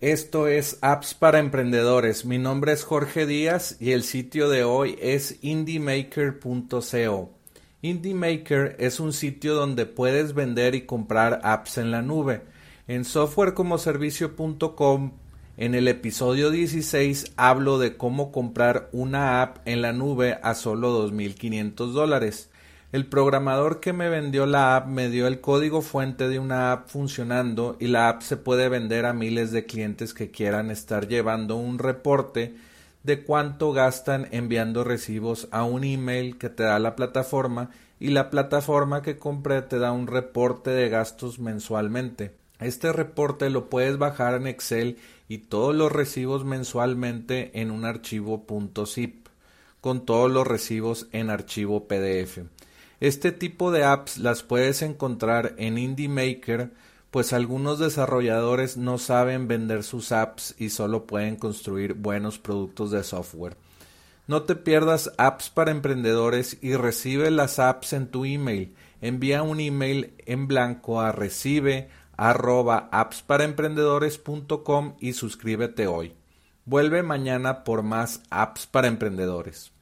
Esto es Apps para Emprendedores. Mi nombre es Jorge Díaz y el sitio de hoy es indiemaker.co. IndieMaker es un sitio donde puedes vender y comprar apps en la nube. En softwarecomoservicio.com, en el episodio 16, hablo de cómo comprar una app en la nube a solo 2.500 dólares. El programador que me vendió la app me dio el código fuente de una app funcionando y la app se puede vender a miles de clientes que quieran estar llevando un reporte de cuánto gastan enviando recibos a un email que te da la plataforma y la plataforma que compré te da un reporte de gastos mensualmente. Este reporte lo puedes bajar en Excel y todos los recibos mensualmente en un archivo .zip con todos los recibos en archivo PDF. Este tipo de apps las puedes encontrar en Indie Maker, pues algunos desarrolladores no saben vender sus apps y solo pueden construir buenos productos de software. No te pierdas apps para emprendedores y recibe las apps en tu email. Envía un email en blanco a recibe arroba y suscríbete hoy. Vuelve mañana por más apps para emprendedores.